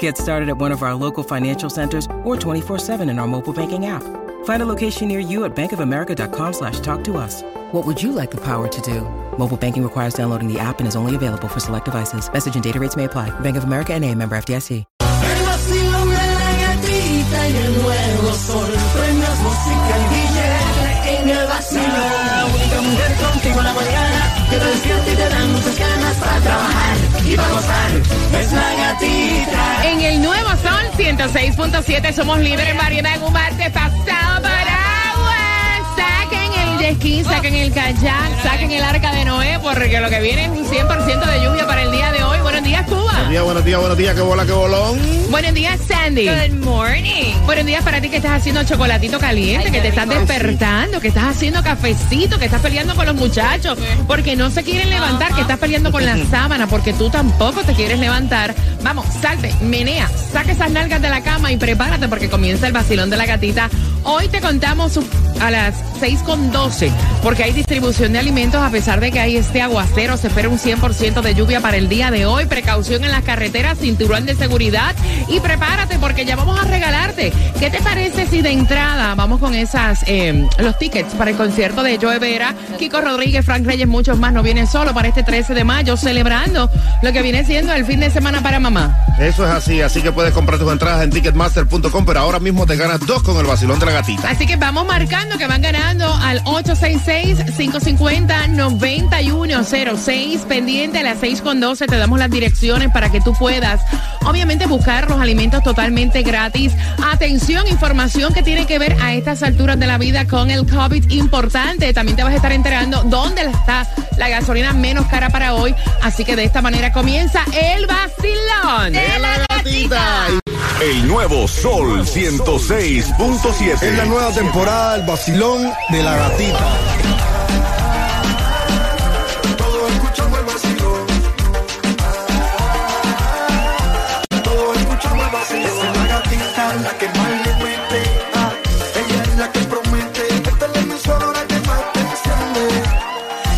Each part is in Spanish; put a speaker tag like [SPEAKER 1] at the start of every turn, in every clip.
[SPEAKER 1] Get started at one of our local financial centers or 24-7 in our mobile banking app. Find a location near you at bankofamerica.com slash talk to us. What would you like the power to do? Mobile banking requires downloading the app and is only available for select devices. Message and data rates may apply. Bank of America and a member FDIC.
[SPEAKER 2] El vacilón de la gatita y el nuevo sol. Premios, música y billete en el vacilón. La única mujer contigo en la mañana que te despierta y te dan muchas ganas para trabajar y para gozar. Es la gatita.
[SPEAKER 3] 106.7 somos líderes en en un martes pasado paraguas. Saquen el jet ski, saquen el kayak, saquen el arca de Noé porque lo que viene es un 100% de lluvia para el día de hoy. Buenos días.
[SPEAKER 4] Buenos días, buenos días, buenos días, qué bola, qué bolón.
[SPEAKER 3] Buenos días, Sandy.
[SPEAKER 5] Good morning.
[SPEAKER 3] Buenos días para ti que estás haciendo chocolatito caliente,
[SPEAKER 5] Ay,
[SPEAKER 3] que te estás despertando, que estás haciendo cafecito, que estás peleando con los muchachos, porque no se quieren levantar, que estás peleando con la sábana, porque tú tampoco te quieres levantar. Vamos, salte, menea, saca esas nalgas de la cama y prepárate porque comienza el vacilón de la gatita. Hoy te contamos a las 6 con 12, porque hay distribución de alimentos a pesar de que hay este aguacero, se espera un 100% de lluvia para el día de hoy, precaución en las carreteras, cinturón de seguridad y prepárate porque ya vamos a regalarte. ¿Qué te parece si de entrada vamos con esas, eh, los tickets para el concierto de Joe Vera, Kiko Rodríguez, Frank Reyes, muchos más no vienen solo para este 13 de mayo, celebrando lo que viene siendo el fin de semana para mamá?
[SPEAKER 4] Eso es así, así que puedes comprar tus entradas en ticketmaster.com, pero ahora mismo te ganas dos con el vacilón de la gatita.
[SPEAKER 3] Así que vamos marcando que van ganando al 866-550-9106. Pendiente a las 6 con 12 te damos las direcciones para que tú puedas, obviamente, buscar los alimentos totalmente gratis. Atención, información que tiene que ver a estas alturas de la vida con el COVID importante. También te vas a estar enterando dónde está la gasolina menos cara para hoy. Así que de esta manera comienza el vacilón.
[SPEAKER 4] ¡De la gatita!
[SPEAKER 6] El nuevo Sol 106.7.
[SPEAKER 7] Es la nueva temporada del vacilón de la gatita.
[SPEAKER 2] Todos escuchamos el vacilón. Todos escuchamos el vacilón. Es la gatita la que más le mete. Ah, Ella es la que promete. Esta es la emisora que más te enciende.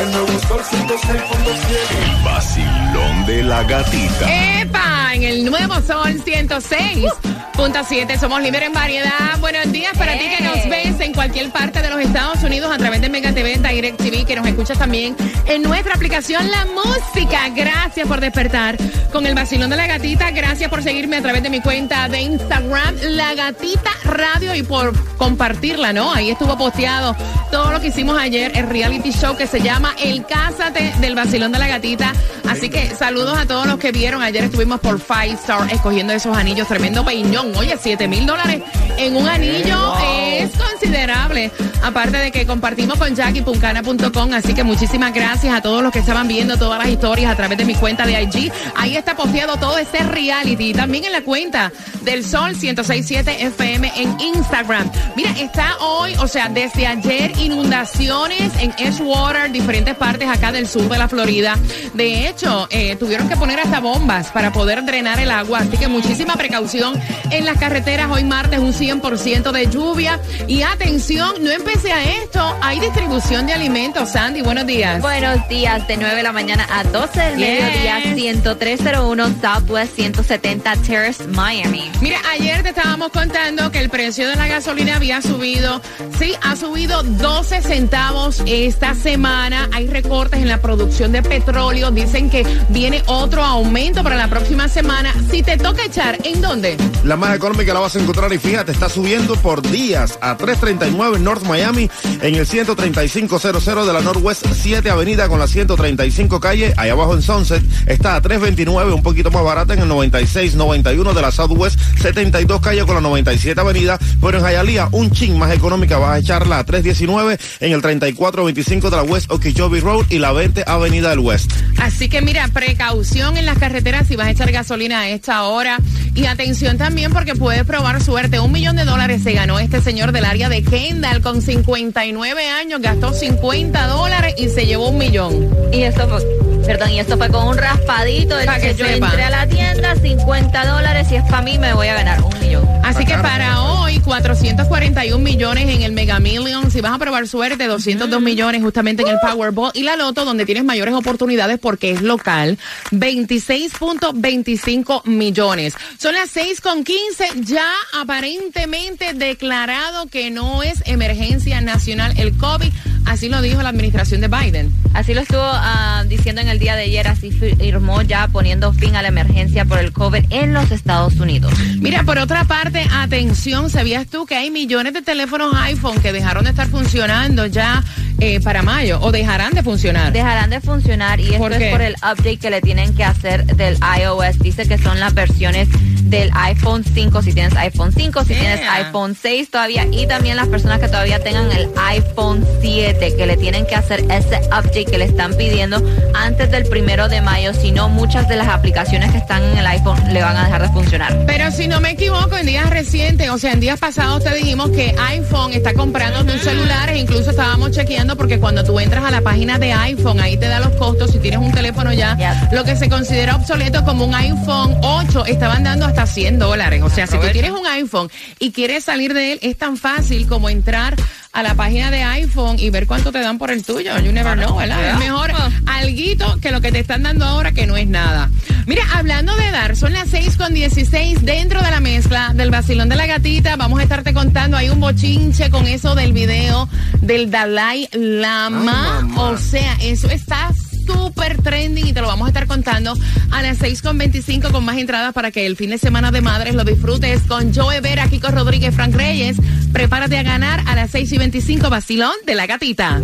[SPEAKER 2] El nuevo sol 106.7.
[SPEAKER 6] Vacilón de la gatita.
[SPEAKER 3] ¡Epa! En el nuevo Sol 106.7 somos líderes en variedad. Buenos días para ti que nos ves en cualquier parte de los Estados Unidos a través de Mega TV, Direct TV, que nos escuchas también en nuestra aplicación La Música. Gracias por despertar con el vacilón de la gatita. Gracias por seguirme a través de mi cuenta de Instagram, La Gatita Radio, y por compartirla, ¿no? Ahí estuvo posteado todo lo que hicimos ayer, el reality show que se llama El Cásate del Vacilón de la Gatita. Así que saludos a todos los que vieron. Ayer estuvimos por Five Star escogiendo esos anillos. Tremendo peiñón. Oye, 7 mil dólares en un anillo es considerable. Aparte de que compartimos con JackiePuncana.com. Así que muchísimas gracias a todos los que estaban viendo todas las historias a través de mi cuenta de IG. Ahí está posteado todo ese reality. También en la cuenta del Sol 1067 FM en Instagram. Mira, está hoy, o sea, desde ayer, inundaciones en Edgewater, diferentes partes acá del sur de la Florida. De hecho, eh, tuvieron que poner hasta bombas para poder drenar el agua. Así que muchísima precaución en las carreteras. Hoy martes un 100% de lluvia. Y atención, no empecé a esto. Hay distribución de alimentos. Sandy, buenos días.
[SPEAKER 5] Buenos días, de 9 de la mañana a 12 del
[SPEAKER 3] Yes.
[SPEAKER 5] mediodía, 10301 Southwest 170 Terrace, Miami.
[SPEAKER 3] Mira, ayer te estábamos contando que el precio de la gasolina había subido. Sí, ha subido 12 centavos esta semana. Hay recortes en la producción de petróleo. Dicen que viene otro aumento para la próxima semana. Si te toca echar, ¿en dónde?
[SPEAKER 4] La más económica la vas a encontrar y fíjate, está subiendo por días a 339 North Miami en el 13500 de la Northwest 7 Avenida con la 135 calle. Ahí abajo en Sunset está a 329, un poquito más barata en el 9691 de la Southwest 72 calle con la 97 Avenida. Pero en Hialeah, un ching más económica, vas a echarla a 319 en el 3425 de la West Okeechobee Road y la 20 Avenida del West.
[SPEAKER 3] Así que mira, precaución en las carreteras si vas a echar gasolina a esta hora. Y atención también porque puedes probar suerte. Un de dólares se ganó este señor del área de Kendall con 59 años. Gastó 50 dólares y se llevó un millón.
[SPEAKER 5] Y esto fue, perdón, y esto fue con un raspadito. El
[SPEAKER 3] Pa'
[SPEAKER 5] que yo
[SPEAKER 3] sepa.
[SPEAKER 5] entré a la tienda, 50 dólares. Si es para mí, me voy a ganar un millón.
[SPEAKER 3] Así que para hoy, 441 millones en el Mega Million. Si vas a probar suerte, 202 millones justamente en el Powerball. Y la Loto, donde tienes mayores oportunidades porque es local, 26.25 millones. Son las 6 con 15. Ya aparentemente declarado que no es emergencia nacional el COVID. Así lo dijo la administración de Biden.
[SPEAKER 5] Así lo estuvo ah, diciendo en el día de ayer, así firmó ya poniendo fin a la emergencia por el COVID en los Estados Unidos.
[SPEAKER 3] Mira, por otra parte, atención, ¿sabías tú que hay millones de teléfonos iPhone que dejaron de estar funcionando ya eh, para mayo o dejarán de funcionar?
[SPEAKER 5] Dejarán de funcionar y esto es por el update que le tienen que hacer del iOS. Dice que son las versiones del iPhone 5 si tienes iPhone 5, si tienes iPhone 6 todavía y también las personas que todavía tengan el iPhone 7 que le tienen que hacer ese update que le están pidiendo antes del primero de mayo, si no muchas de las aplicaciones que están en el iPhone le van a dejar de funcionar.
[SPEAKER 3] Pero si no me equivoco, en días recientes, o sea, en días pasados te dijimos que iPhone está comprando tus celulares, incluso estábamos chequeando porque cuando tú entras a la página de iPhone, ahí te da los costos, si tienes un teléfono ya,
[SPEAKER 5] Yes.
[SPEAKER 3] lo que se considera obsoleto como un iPhone 8, estaban dando hasta 100 dólares. O sea, si tú tienes un iPhone y quieres salir de él, es tan fácil como entrar a la página de iPhone y ver cuánto te dan por el tuyo. You never know, ¿verdad? Es mejor alguito que lo que te están dando ahora que no es nada. Mira, hablando de dar, son las 6 con 16 dentro de la mezcla del vacilón de la gatita. Vamos a estarte contando, hay un bochinche con eso del video del Dalai Lama.
[SPEAKER 4] Ay,
[SPEAKER 3] o sea, eso está súper trending y te lo vamos a estar contando a las 6 con 25 con más entradas para que el fin de semana de madres lo disfrutes con Joe Vera, Kiko Rodríguez, Frank Reyes. Prepárate a ganar a las 6 y 25 vacilón de la gatita.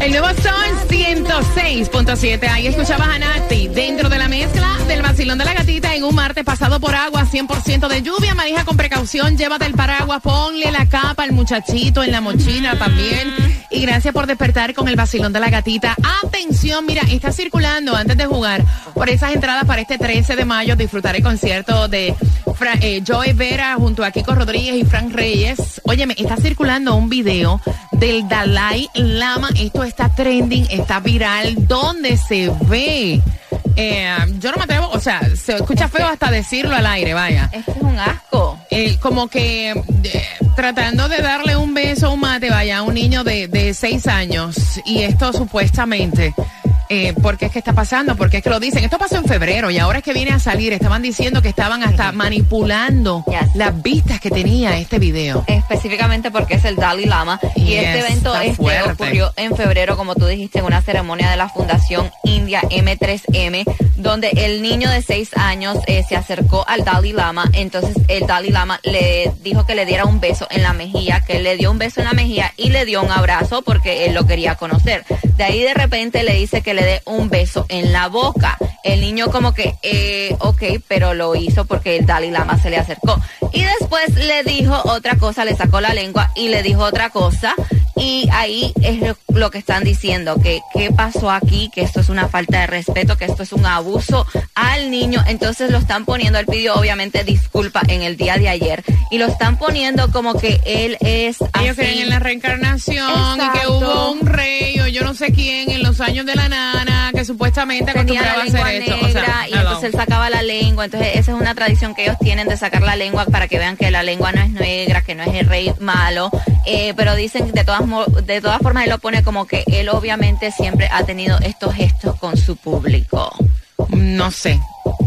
[SPEAKER 3] El nuevo Son 106.7. Ahí escuchabas a Nati dentro de la mezcla del vacilón de la gatita en un martes pasado por agua, 100% de lluvia. Maneja con precaución, llévate el paraguas, ponle la capa al muchachito en la mochila también. Y gracias por despertar con el vacilón de la gatita. Atención, mira, está circulando antes de jugar por esas entradas para este 13 de mayo. Disfrutar el concierto de eh, Joey Vera junto a Kiko Rodríguez y Frank Reyes. Óyeme, está circulando un video del Dalai Lama. Esto está trending, está viral, donde se ve. Eh, yo no me atrevo, o sea, se escucha feo hasta decirlo al aire, vaya.
[SPEAKER 5] Este es un asco.
[SPEAKER 3] Eh, como que eh, tratando de darle un beso a un mate, vaya, a un niño de, de seis años. Y esto supuestamente, eh, ¿por qué es que está pasando? Porque es que lo dicen. Esto pasó en febrero y ahora es que viene a salir. Estaban diciendo que estaban hasta manipulando
[SPEAKER 5] Yes.
[SPEAKER 3] las vistas que tenía este video.
[SPEAKER 5] específicamente porque es el Dalai Lama y este evento este ocurrió en febrero como tú dijiste en una ceremonia de la Fundación India M3M donde el niño de seis años eh, se acercó al Dalai Lama entonces el Dalai Lama le dijo que le diera un beso en la mejilla que él le dio un beso en la mejilla y le dio un abrazo porque él lo quería conocer de ahí de repente le dice que le dé un beso en la boca el niño como que eh, ok pero lo hizo porque el Dalai Lama se le acercó y después le dijo otra cosa, le sacó la lengua y le dijo otra cosa. Y ahí es lo, que están diciendo, que qué pasó aquí, que esto es una falta de respeto, que esto es un abuso al niño. Entonces lo están poniendo, él pidió obviamente disculpa en el día de ayer y lo están poniendo como que él es
[SPEAKER 3] Ellos
[SPEAKER 5] así.
[SPEAKER 3] creen en la reencarnación y que hubo un rey quién en los años de la nana que supuestamente
[SPEAKER 5] tenía la
[SPEAKER 3] a
[SPEAKER 5] lengua
[SPEAKER 3] esto.
[SPEAKER 5] negra
[SPEAKER 3] O sea,
[SPEAKER 5] y
[SPEAKER 3] hello.
[SPEAKER 5] entonces él sacaba la lengua. Entonces esa es una tradición que ellos tienen de sacar la lengua para que vean que la lengua no es negra, que no es el rey malo. Eh, pero dicen de todas de todas formas él lo pone como que él obviamente siempre ha tenido estos gestos con su público.
[SPEAKER 3] no sé,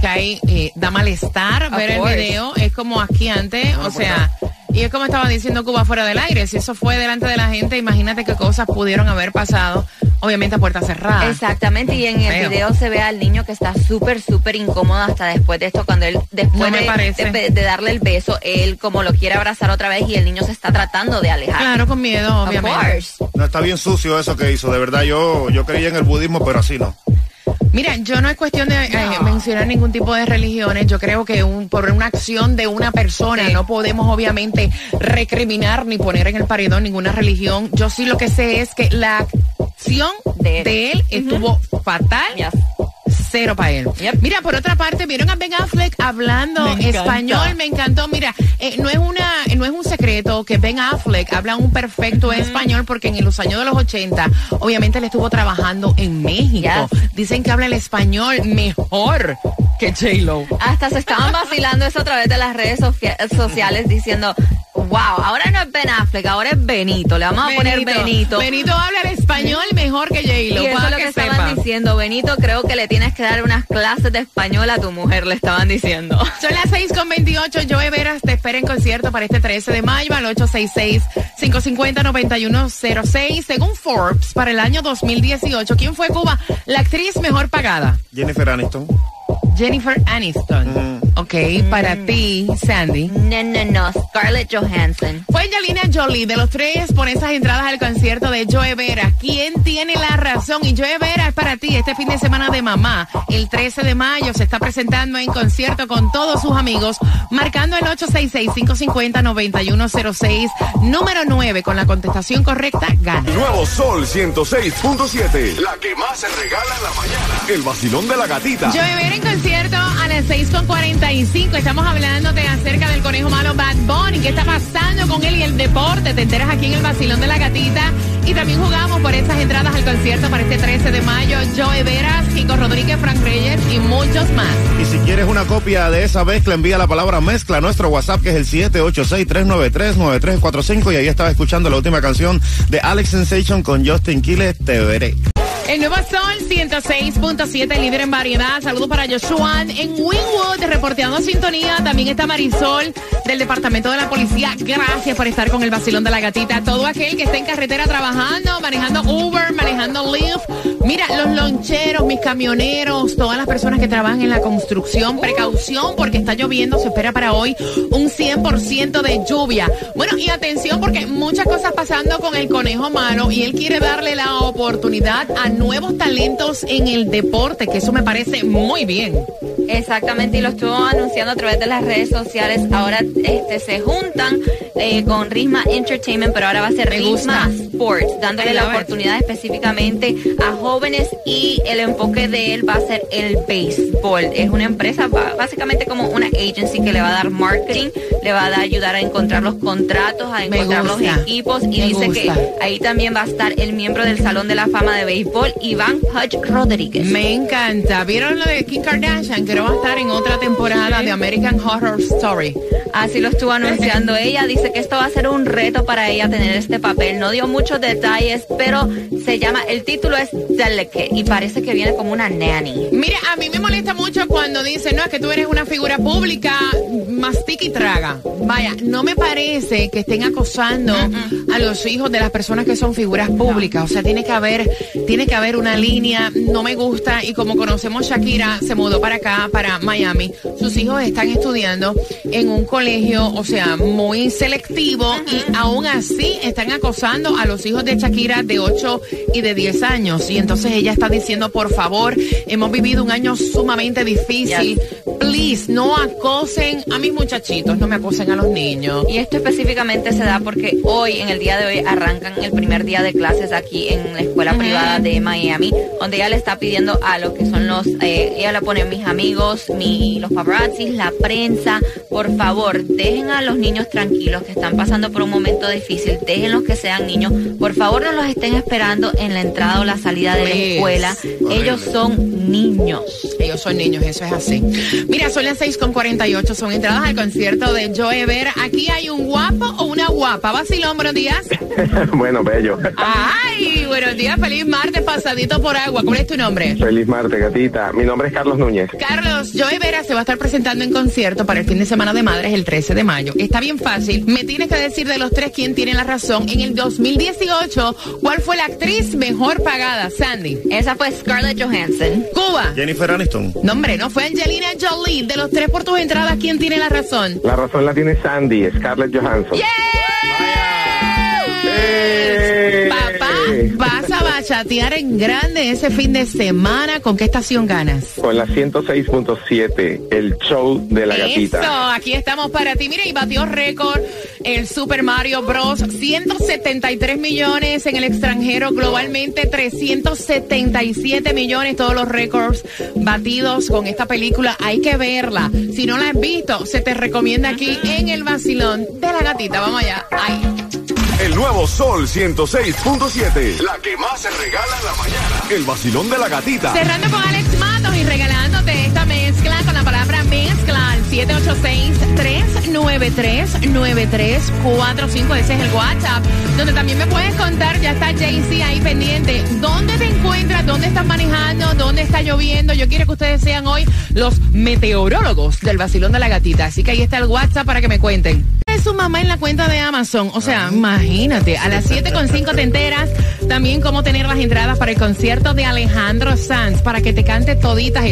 [SPEAKER 3] que ahí eh, da malestar
[SPEAKER 5] Of
[SPEAKER 3] ver el video, es como aquí antes, o sea, Y es como estaba diciendo Cuba fuera del aire. Si eso fue delante de la gente, imagínate qué cosas pudieron haber pasado. Obviamente a puerta cerrada.
[SPEAKER 5] Exactamente, y en el
[SPEAKER 3] Feo.
[SPEAKER 5] video se ve al niño que está súper, súper incómodo hasta después de esto, cuando él, después
[SPEAKER 3] No
[SPEAKER 5] de,
[SPEAKER 3] parece.
[SPEAKER 5] de- de darle el beso, él como lo quiere abrazar otra vez y el niño se está tratando de alejar.
[SPEAKER 3] Claro, con miedo, obviamente.
[SPEAKER 4] No, está bien sucio eso que hizo. De verdad, yo, yo creía en el budismo, pero así no.
[SPEAKER 3] Mira, yo no es cuestión de eh, mencionar ningún tipo de religiones. Yo creo que un, por una acción de una persona
[SPEAKER 5] Sí.
[SPEAKER 3] no podemos obviamente recriminar ni poner en el paredón ninguna religión. Yo sí lo que sé es que la acción
[SPEAKER 5] De
[SPEAKER 3] de
[SPEAKER 5] él.
[SPEAKER 3] estuvo fatal.
[SPEAKER 5] Yes.
[SPEAKER 3] Cero para él.
[SPEAKER 5] Yep.
[SPEAKER 3] Mira, por otra parte, vieron a Ben Affleck hablando
[SPEAKER 5] Me
[SPEAKER 3] español, me encantó. Mira, eh, no es una, no es un secreto que Ben Affleck habla un perfecto español porque en los años de los 80, obviamente él estuvo trabajando en México.
[SPEAKER 5] Yes.
[SPEAKER 3] Dicen que habla el español mejor que J-Lo.
[SPEAKER 5] Hasta se estaban vacilando eso a través de las redes socia- sociales diciendo, wow, ahora no es Ben Affleck, ahora es Benito, le vamos a poner Benito.
[SPEAKER 3] Benito habla el español mejor que J-Lo.
[SPEAKER 5] Y eso es lo que, estaban
[SPEAKER 3] sepa.
[SPEAKER 5] diciendo, Benito, creo que le tienes que dar unas clases de español a tu mujer, le estaban diciendo.
[SPEAKER 3] Son las 6 con 28. Joe Veras te espera en concierto para este 13 de mayo al 866-550-9106. Según Forbes, para el año 2018, ¿quién fue Cuba la actriz mejor pagada?
[SPEAKER 4] Jennifer Aniston.
[SPEAKER 3] Jennifer Aniston. Ok, para ti, Sandy.
[SPEAKER 5] No, no, no, Scarlett Johansson.
[SPEAKER 3] Fue Angelina Jolie de los tres por esas entradas al concierto de Joe Vera. ¿Quién tiene la razón? Y Joe Vera es para ti este fin de semana de mamá. El 13 de mayo se está presentando en concierto con todos sus amigos, marcando el 866-550-9106, número 9. Con la contestación correcta, gana.
[SPEAKER 6] Nuevo Sol 106.7. La que más se regala en la mañana. El vacilón de la gatita.
[SPEAKER 3] Joe Vera en concierto a las 6.45. Estamos hablándote acerca del conejo malo Bad Bunny. ¿Qué está pasando con él y el deporte? Te enteras aquí en el vacilón de la gatita. Y también jugamos por esas entradas al concierto para este 13 de mayo. Joe Veras, Kiko Rodríguez, Frank Reyes y muchos más.
[SPEAKER 4] Y si quieres una copia de esa mezcla, envía la palabra mezcla a nuestro WhatsApp, que es el 786-393-9345. Y ahí estaba escuchando la última canción de Alex Sensation con Justin Quiles, Te Veré.
[SPEAKER 3] El nuevo Sol 106.7, líder en variedad. Saludos para Joshua en Wynwood, reporteando sintonía. También está Marisol del Departamento de la Policía. Gracias por estar con el vacilón de la gatita. Todo aquel que esté en carretera trabajando, manejando Uber, manejando Lyft. Mira, los loncheros, mis camioneros, todas las personas que trabajan en la construcción, precaución porque está lloviendo. Se espera para hoy un 100% de lluvia. Bueno, y atención porque muchas cosas pasando con el conejo malo y él quiere darle la oportunidad a nuevos talentos en el deporte, que eso me parece muy bien.
[SPEAKER 5] Exactamente, y lo estuvo anunciando a través de las redes sociales. Ahora este se juntan eh, con Risma Entertainment, pero ahora va a ser
[SPEAKER 3] Me gusta.
[SPEAKER 5] Risma Sports, dándole la
[SPEAKER 3] it.
[SPEAKER 5] oportunidad específicamente a jóvenes y el enfoque de él va a ser el béisbol. Es una empresa básicamente como una agency que le va a dar marketing, le va a dar, ayudar a encontrar los contratos, a encontrar los equipos y
[SPEAKER 3] Me
[SPEAKER 5] dice
[SPEAKER 3] gusta.
[SPEAKER 5] que ahí también va a estar el miembro del Salón de la Fama de Béisbol, Iván Pudge Rodríguez.
[SPEAKER 3] Me encanta. ¿Vieron lo de Kim Kardashian? Que no va a estar en otra temporada de American Horror Story.
[SPEAKER 5] Así lo estuvo anunciando ella. Dice que esto va a ser un reto para ella tener este papel. No dio muchos detalles, pero se llama, el título es Delicate y parece que viene como una nanny.
[SPEAKER 3] Mira, a mí me molesta mucho cuando dicen, no, es que tú eres una figura pública, mastica y traga. Vaya, no me parece que estén acosando a los hijos de las personas que son figuras públicas. O sea, tiene que haber, tiene que haber una línea, no me gusta. Y como conocemos Shakira, se mudó para acá, para Miami. Sus hijos están estudiando en un colegio, o sea, muy selectivo, y aún así están acosando a los hijos de Shakira de 8 y de 10 años. Y entonces ella está diciendo, por favor, hemos vivido un año sumamente difícil. Please, no acosen a mis muchachitos, no me acosen a los niños.
[SPEAKER 5] Y esto específicamente se da porque hoy, en el día de hoy, arrancan el primer día de clases aquí en la escuela privada de Miami, donde ella le está pidiendo a lo que son los, eh, ella le pone mis amigos, mi, los paparazzis, la prensa, por favor, dejen a los niños tranquilos que están pasando por un momento difícil, déjenlos que sean niños, por favor no los estén esperando en la entrada o la salida de la
[SPEAKER 3] Pues,
[SPEAKER 5] escuela, ellos son niños.
[SPEAKER 3] Ellos son niños, eso es así. Mira, son las 6 con 48, son entradas al concierto de Joe Ver. Aquí hay un guapo o una guapa. Vacilón, buenos días.
[SPEAKER 8] bueno, bello.
[SPEAKER 3] Ay, buenos días, feliz martes, pasadito por agua. ¿Cuál es tu nombre?
[SPEAKER 8] Feliz martes, gatita. Mi nombre es Carlos Núñez.
[SPEAKER 3] Carlos, Joey Vera se va a estar presentando en concierto para el fin de semana de madres el 13 de mayo. Está bien fácil. Me tienes que decir de los tres quién tiene la razón. En el 2018, ¿cuál fue la actriz mejor pagada, Sandy?
[SPEAKER 5] Esa fue Scarlett Johansson.
[SPEAKER 3] Cuba.
[SPEAKER 4] Jennifer Aniston.
[SPEAKER 3] No, hombre, no fue Angelina Jolie. De los tres por tus entradas, ¿quién tiene la razón?
[SPEAKER 8] La razón la tiene Sandy, Scarlett Johansson.
[SPEAKER 3] ¡Yeah! Vas a bachatear en grande ese fin de semana. ¿Con qué estación ganas?
[SPEAKER 8] Con la 106.7, el show de la
[SPEAKER 3] Eso,
[SPEAKER 8] gatita.
[SPEAKER 3] aquí estamos para ti. Mira, y batió récord el Super Mario Bros. 173 millones en el extranjero, globalmente 377 millones, todos los récords batidos con esta película. Hay que verla. Si no la has visto, se te recomienda aquí en el vacilón de la gatita. Vamos allá. Ay.
[SPEAKER 6] El nuevo Sol 106.7. La que más se regala en la mañana. El vacilón de la gatita.
[SPEAKER 3] Cerrando con Alex Matos y regalándote esta mezcla 786-393-9345. Ese es el WhatsApp. Donde también me puedes contar, ya está Jaycee ahí pendiente. ¿Dónde te encuentras? ¿Dónde estás manejando? ¿Dónde está lloviendo? Yo quiero que ustedes sean hoy los meteorólogos del vacilón de la gatita. Así que ahí está el WhatsApp para que me cuenten. Es su mamá en la cuenta de Amazon. O sea, imagínate, a las 7.5 te enteras también cómo tener las entradas para el concierto de Alejandro Sanz para que te cante toditas.